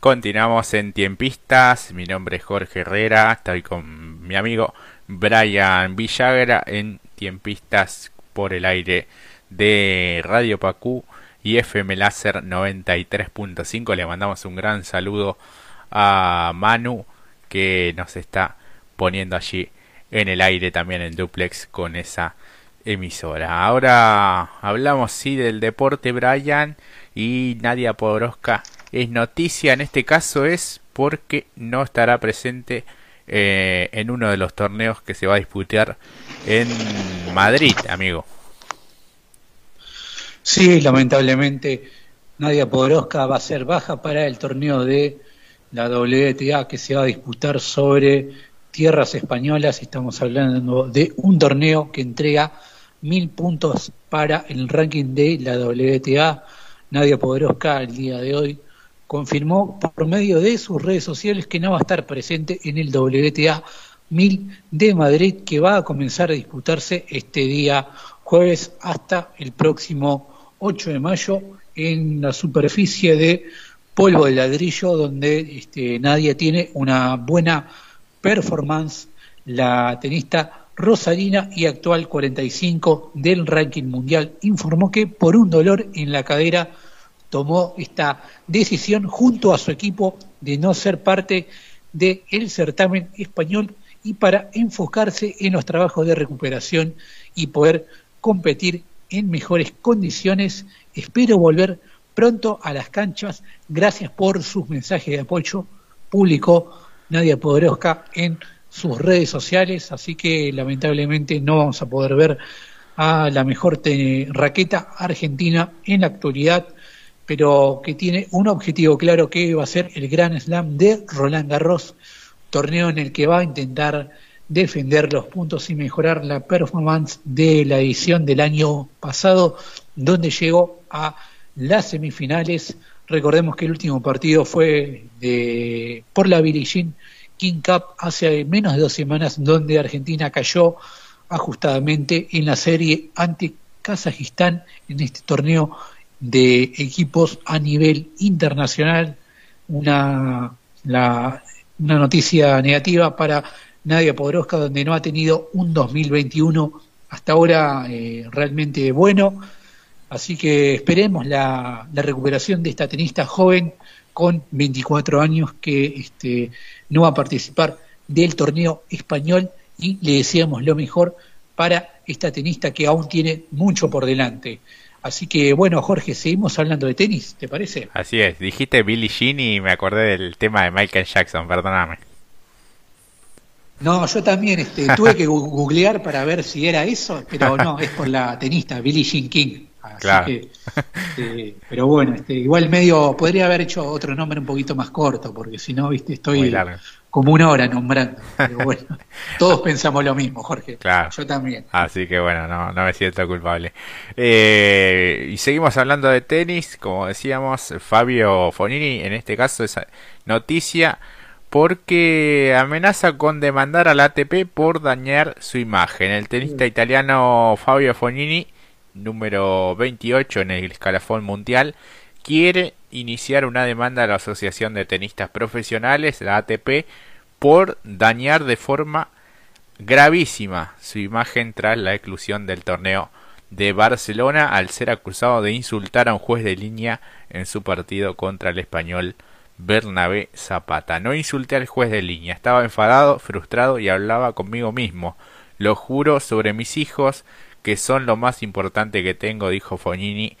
Continuamos en Tiempistas, mi nombre es Jorge Herrera, estoy con mi amigo Brian Villagra en Tiempistas por el aire de Radio Pacú y FM Láser 93.5. Le mandamos un gran saludo a Manu que nos está poniendo allí en el aire también en duplex con esa emisora. Ahora hablamos sí del deporte Brian y Nadia Podoroska es noticia en este caso es porque no estará presente eh, en uno de los torneos que se va a disputar en Madrid, amigo. Sí, lamentablemente Nadia Podoroska va a ser baja para el torneo de la WTA que se va a disputar sobre tierras españolas. Estamos hablando de un torneo que entrega mil puntos para el ranking de la WTA. Nadia Podoroska el día de hoy confirmó por medio de sus redes sociales que no va a estar presente en el WTA 1000 de Madrid que va a comenzar a disputarse este día jueves hasta el próximo 8 de mayo en la superficie de polvo de ladrillo donde este, Nadia tiene una buena performance. La tenista Rosarina y actual 45 del ranking mundial informó que por un dolor en la cadera tomó esta decisión junto a su equipo de no ser parte del certamen español y para enfocarse en los trabajos de recuperación y poder competir en mejores condiciones. Espero volver pronto a las canchas. Gracias por sus mensajes de apoyo. Publicó Nadia Podoroska en sus redes sociales, así que lamentablemente no vamos a poder ver a la mejor raqueta argentina en la actualidad pero que tiene un objetivo claro que va a ser el Gran Slam de Roland Garros, torneo en el que va a intentar defender los puntos y mejorar la performance de la edición del año pasado, donde llegó a las semifinales. Recordemos que el último partido fue de, por la Billie King Cup hace menos de dos semanas, donde Argentina cayó ajustadamente en la serie ante Kazajistán en este torneo de equipos a nivel internacional, una, una noticia negativa para Nadia Podoroska, donde no ha tenido un 2021 hasta ahora eh, realmente bueno. Así que esperemos la, la, recuperación de esta tenista joven con 24 años que este, no va a participar del torneo español y le deseamos lo mejor para esta tenista que aún tiene mucho por delante. Así que bueno, Jorge, seguimos hablando de tenis, ¿te parece? Así es, dijiste Billie Jean y me acordé del tema de Michael Jackson, perdóname. No, yo también este, tuve que googlear para ver si era eso, pero no, es por la tenista Billie Jean King. Claro. que, este, pero bueno, este, igual medio, podría haber hecho otro nombre un poquito más corto, porque si no, viste, estoy como una hora nombrando. Pero bueno, todos pensamos lo mismo, Jorge. Claro. Yo también. Así que bueno, no, no me siento culpable. Eh, y seguimos hablando de tenis, como decíamos, Fabio Fonini, en este caso, esa noticia porque amenaza con demandar al ATP por dañar su imagen. El tenista italiano Fabio Fonini, número 28 en el escalafón mundial, quiere iniciar una demanda a la Asociación de Tenistas Profesionales, la ATP, por dañar de forma gravísima su imagen tras la exclusión del torneo de Barcelona al ser acusado de insultar a un juez de línea en su partido contra el español Bernabé Zapata. No insulté al juez de línea, estaba enfadado, frustrado y hablaba conmigo mismo. Lo juro sobre mis hijos, que son lo más importante que tengo, dijo Fognini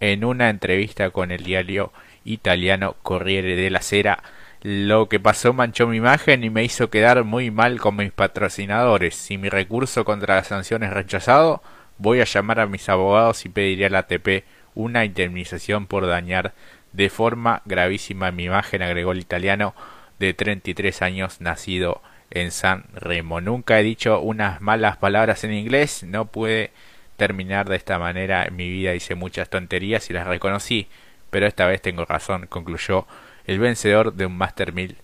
en una entrevista con el diario italiano Corriere della Sera. Lo que pasó manchó mi imagen y me hizo quedar muy mal con mis patrocinadores. Si mi recurso contra la sanción es rechazado, voy a llamar a mis abogados y pediré al ATP una indemnización por dañar de forma gravísima mi imagen, agregó el italiano de 33 años nacido en San Remo. Nunca he dicho unas malas palabras en inglés, no puede terminar de esta manera en mi vida hice muchas tonterías y las reconocí, pero esta vez tengo razón, concluyó el vencedor de un Master 1000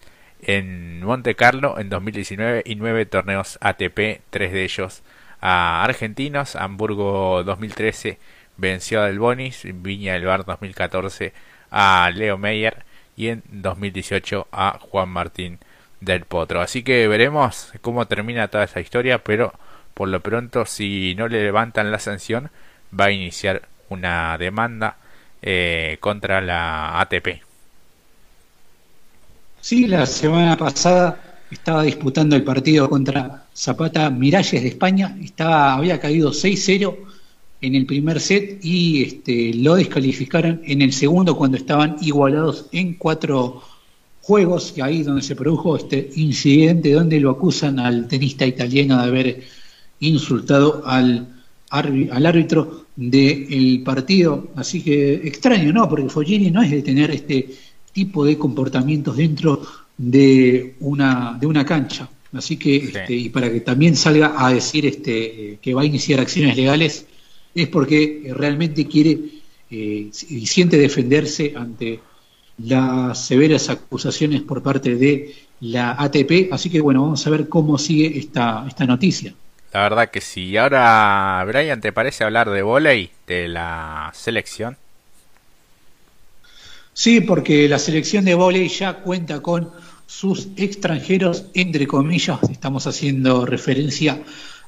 en Monte Carlo en 2019 y nueve torneos ATP, tres de ellos a argentinos, Hamburgo 2013 venció a Del Bonis, Viña del Bar 2014 a Leo Meyer y en 2018 a Juan Martín del Potro. Así que veremos cómo termina toda esa historia, pero por lo pronto si no le levantan la sanción va a iniciar una demanda eh, contra la ATP. Sí, la semana pasada estaba disputando el partido contra Zapata Miralles de España, estaba, había caído 6-0 en el primer set y este, lo descalificaron en el segundo cuando estaban igualados en cuatro juegos, y ahí donde se produjo este incidente donde lo acusan al tenista italiano de haber insultado al, al árbitro del partido. Así que extraño, ¿no? Porque Foggini no es de tener este tipo de comportamientos dentro de una, de una cancha. Así que, este, y para que también salga a decir este, que va a iniciar acciones legales, es porque realmente quiere eh, y siente defenderse ante las severas acusaciones por parte de la ATP. Así que bueno, vamos a ver cómo sigue esta, esta noticia. La verdad que sí. Ahora, Brian, ¿te parece hablar de volei, de la selección? Sí, porque la selección de volei ya cuenta con sus extranjeros, entre comillas, estamos haciendo referencia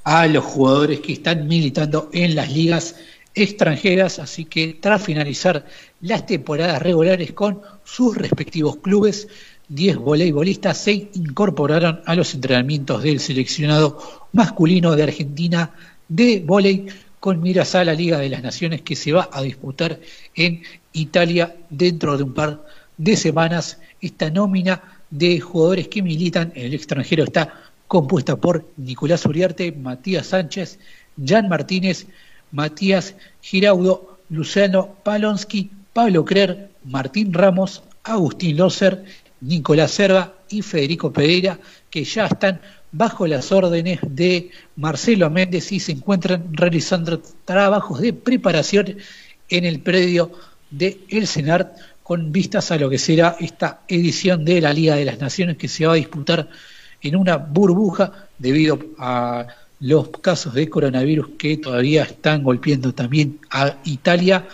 a los jugadores que están militando en las ligas extranjeras, así que tras finalizar las temporadas regulares con sus respectivos clubes, 10 voleibolistas se incorporaron a los entrenamientos del seleccionado masculino de Argentina de volei con miras a la Liga de las Naciones que se va a disputar en Italia dentro de un par de semanas. Esta nómina de jugadores que militan en el extranjero está compuesta por Nicolás Uriarte, Matías Sánchez, Jan Martínez, Matías Giraudo, Luciano Palonsky, Pablo Crer, Martín Ramos, Agustín Loser, Nicolás Serva y Federico Pereira, que ya están bajo las órdenes de Marcelo Méndez y se encuentran realizando trabajos de preparación en el predio de El Cenar con vistas a lo que será esta edición de la Liga de las Naciones que se va a disputar en una burbuja debido a los casos de coronavirus que todavía están golpeando también a Italia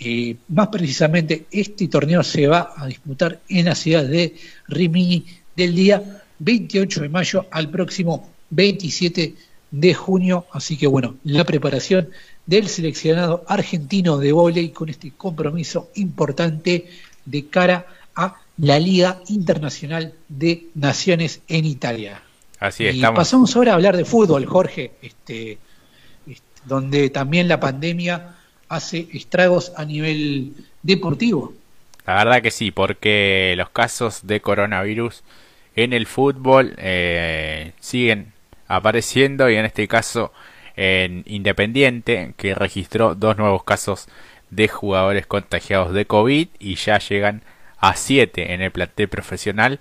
eh, más precisamente, este torneo se va a disputar en la ciudad de Rimini del día 28 de mayo al próximo 27 de junio. Así que bueno, la preparación del seleccionado argentino de volei con este compromiso importante de cara a la Liga Internacional de Naciones en Italia. Así es. Y pasamos ahora a hablar de fútbol, Jorge, este, este donde también la pandemia hace estragos a nivel deportivo. La verdad que sí, porque los casos de coronavirus en el fútbol eh, siguen apareciendo y en este caso en Independiente que registró dos nuevos casos de jugadores contagiados de COVID y ya llegan a siete en el plantel profesional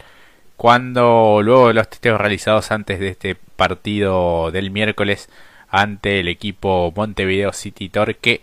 cuando luego de los testeos realizados antes de este partido del miércoles ante el equipo Montevideo City Torque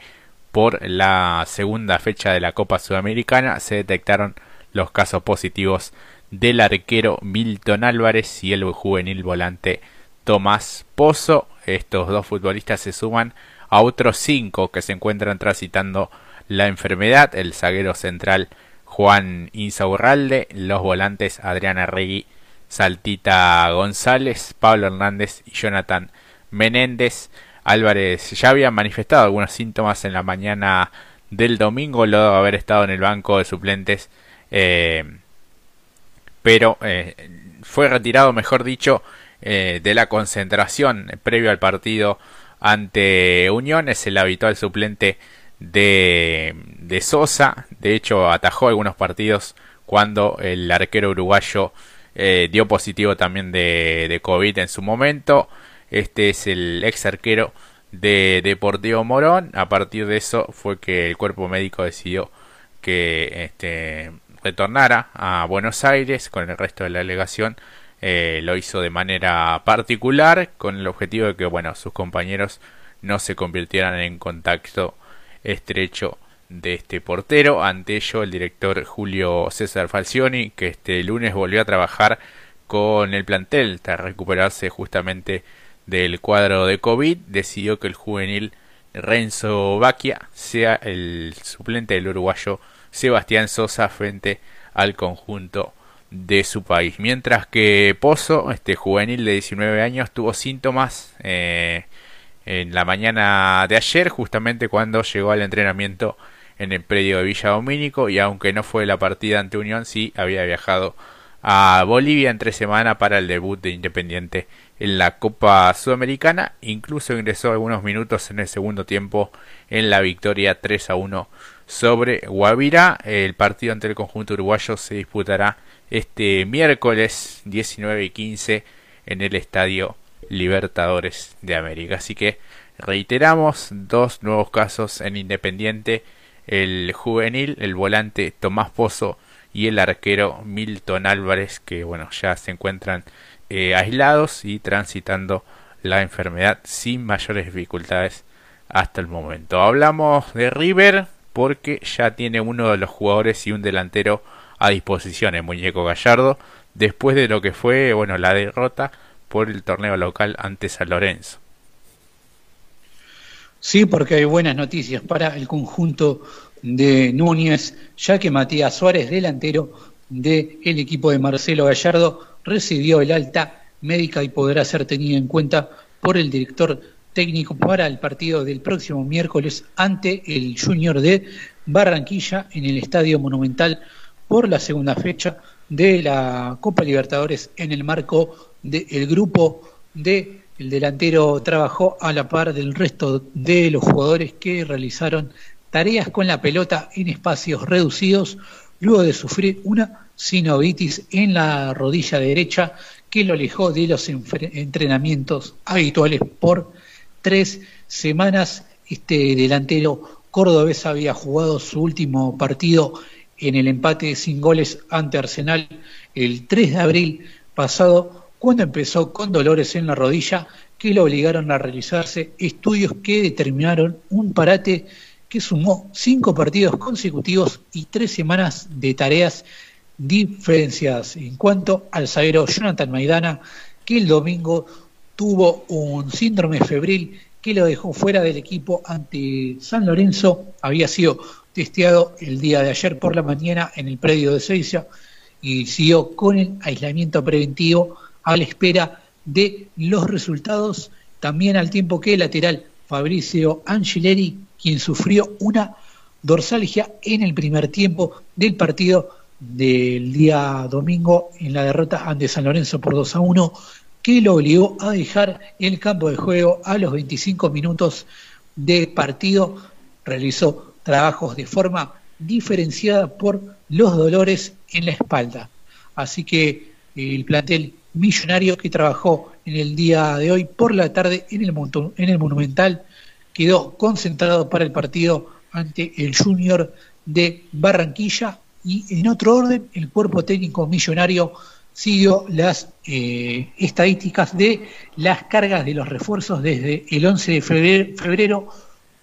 por la segunda fecha de la Copa Sudamericana se detectaron los casos positivos del arquero Milton Álvarez y el juvenil volante Tomás Pozo. Estos dos futbolistas se suman a otros cinco que se encuentran transitando la enfermedad, el zaguero central Juan Insaurralde, los volantes Adriana Regui, Saltita González, Pablo Hernández y Jonathan Menéndez. Álvarez ya había manifestado algunos síntomas en la mañana del domingo, luego de haber estado en el banco de suplentes, eh, pero eh, fue retirado, mejor dicho, eh, de la concentración previo al partido ante Unión. Es el habitual suplente de, Sosa. De hecho, atajó algunos partidos cuando el arquero uruguayo dio positivo también de, de COVID en su momento. Este es el ex arquero de Deportivo Morón. A partir de eso fue que el cuerpo médico decidió que este, retornara a Buenos Aires con el resto de la delegación. Eh, lo hizo de manera particular con el objetivo de que bueno sus compañeros no se convirtieran en contacto estrecho de este portero. Ante ello, el director Julio César Falcioni, que este lunes volvió a trabajar con el plantel tras recuperarse justamente del cuadro de COVID, decidió que el juvenil Renzo Baquia sea el suplente del uruguayo Sebastián Sosa frente al conjunto de su país. Mientras que Pozo, este juvenil de 19 años, tuvo síntomas eh, en la mañana de ayer, justamente cuando llegó al entrenamiento en el predio de Villa Domínico y aunque no fue la partida ante Unión, sí había viajado a Bolivia en tres semanas para el debut de Independiente en la Copa Sudamericana. Incluso ingresó algunos minutos en el segundo tiempo en la victoria 3 a 1 sobre Guavirá. El partido ante el conjunto uruguayo se disputará este miércoles 19 y 15 en el Estadio Libertadores de América. Así que reiteramos dos nuevos casos en Independiente. El juvenil, el volante Tomás Pozo y el arquero Milton Álvarez que bueno ya se encuentran eh, aislados y transitando la enfermedad sin mayores dificultades hasta el momento. Hablamos de River porque ya tiene uno de los jugadores y un delantero a disposición, el muñeco Gallardo, después de lo que fue bueno la derrota por el torneo local ante San Lorenzo. Sí, porque hay buenas noticias para el conjunto de Núñez, ya que Matías Suárez, delantero del equipo de Marcelo Gallardo, recibió el alta médica y podrá ser tenido en cuenta por el director técnico para el partido del próximo miércoles ante el Junior de Barranquilla en el Estadio Monumental por la segunda fecha de la Copa Libertadores en el marco del grupo de el delantero trabajó a la par del resto de los jugadores que realizaron tareas con la pelota en espacios reducidos luego de sufrir una sinovitis en la rodilla derecha que lo alejó de los entrenamientos habituales por tres semanas. Este delantero cordobés había jugado su último partido en el empate sin goles ante Arsenal el 3 de abril pasado, cuando empezó con dolores en la rodilla que lo obligaron a realizarse estudios que determinaron un parate que sumó cinco partidos consecutivos y tres semanas de tareas diferenciadas. En cuanto al zaguero Jonathan Maidana, que el domingo tuvo un síndrome febril que lo dejó fuera del equipo ante San Lorenzo, había sido testeado el día de ayer por la mañana en el predio de Seiza y siguió con el aislamiento preventivo a la espera de los resultados, también al tiempo que el lateral Fabricio Angileri, quien sufrió una dorsalgia en el primer tiempo del partido del día domingo en la derrota ante San Lorenzo por 2 a 1, que lo obligó a dejar el campo de juego a los 25 minutos de partido. Realizó trabajos de forma diferenciada por los dolores en la espalda. Así que el plantel millonario que trabajó en el día de hoy por la tarde en el, en el Monumental quedó concentrado para el partido ante el Junior de Barranquilla y en otro orden el cuerpo técnico millonario siguió las eh, estadísticas de las cargas de los refuerzos desde el 11 de febrero,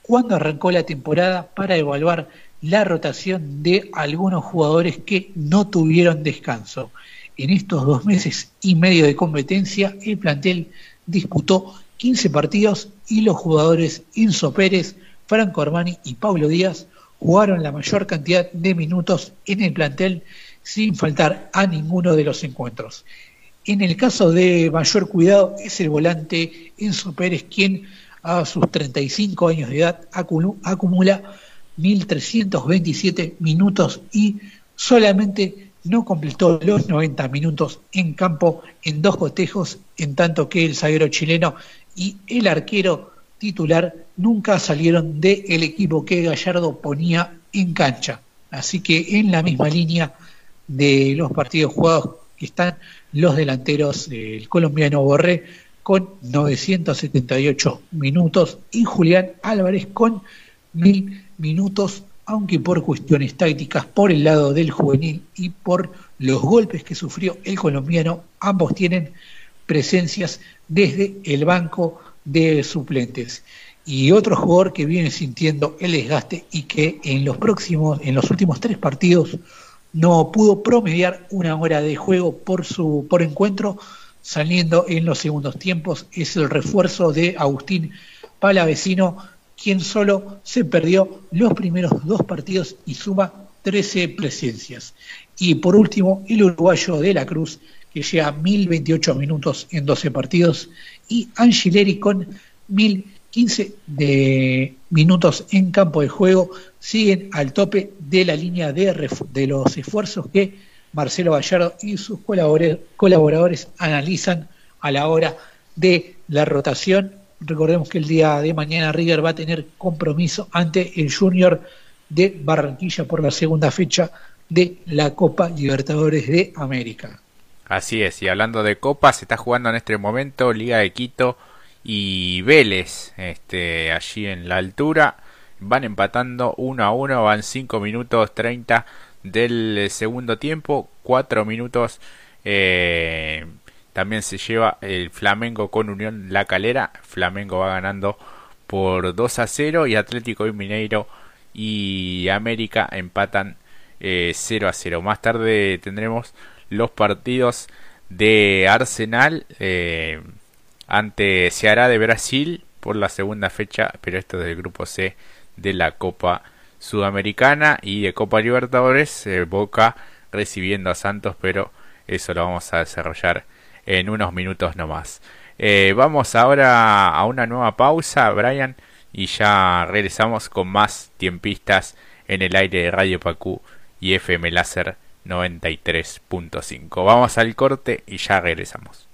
cuando arrancó la temporada para evaluar la rotación de algunos jugadores que no tuvieron descanso. En estos dos meses y medio de competencia, el plantel disputó 15 partidos y los jugadores Inso Pérez, Franco Armani y Pablo Díaz jugaron la mayor cantidad de minutos en el plantel sin faltar a ninguno de los encuentros. En el caso de mayor cuidado es el volante Enzo Pérez quien a sus 35 años de edad acumula 1.327 minutos y solamente no completó los 90 minutos en campo en dos cotejos, en tanto que el zaguero chileno y el arquero titular nunca salieron del equipo que Gallardo ponía en cancha. Así que en la misma línea de los partidos jugados que están los delanteros del colombiano Borré con 978 minutos y Julián Álvarez con 1000 minutos, aunque por cuestiones tácticas por el lado del juvenil y por los golpes que sufrió el colombiano, ambos tienen presencias desde el banco de suplentes. Y otro jugador que viene sintiendo el desgaste y que en los próximos, en los últimos tres partidos no pudo promediar una hora de juego por su por encuentro, saliendo en los segundos tiempos, es el refuerzo de Agustín Palavecino, quien solo se perdió los primeros dos partidos y suma 13 presencias. Y por último, el uruguayo de la Cruz, que llega 1028 minutos en 12 partidos, y Angileri con 1015 de minutos en campo de juego, siguen al tope de la línea de, de los esfuerzos que Marcelo Gallardo y sus colaboradores analizan a la hora de la rotación. Recordemos que el día de mañana River va a tener compromiso ante el Junior de Barranquilla por la segunda fecha de la Copa Libertadores de América. Así es, y hablando de Copa, se está jugando en este momento Liga de Quito y Vélez, este, allí en la altura, van empatando uno a uno, van 5 minutos 30 del segundo tiempo, 4 minutos eh, también se lleva el Flamengo con Unión La Calera, Flamengo va ganando por 2 a 0 y Atlético y Mineiro y América empatan 0 eh, a 0. Más tarde tendremos los partidos de Arsenal eh, ante Ceará de Brasil por la segunda fecha, pero esto es del grupo C de la Copa Sudamericana y de Copa Libertadores, eh, Boca recibiendo a Santos, pero eso lo vamos a desarrollar en unos minutos nomás. Eh, vamos ahora a una nueva pausa, Brian, y ya regresamos con más tiempistas en el aire de Radio Pacú y FM Láser 93.5. Vamos al corte y ya regresamos.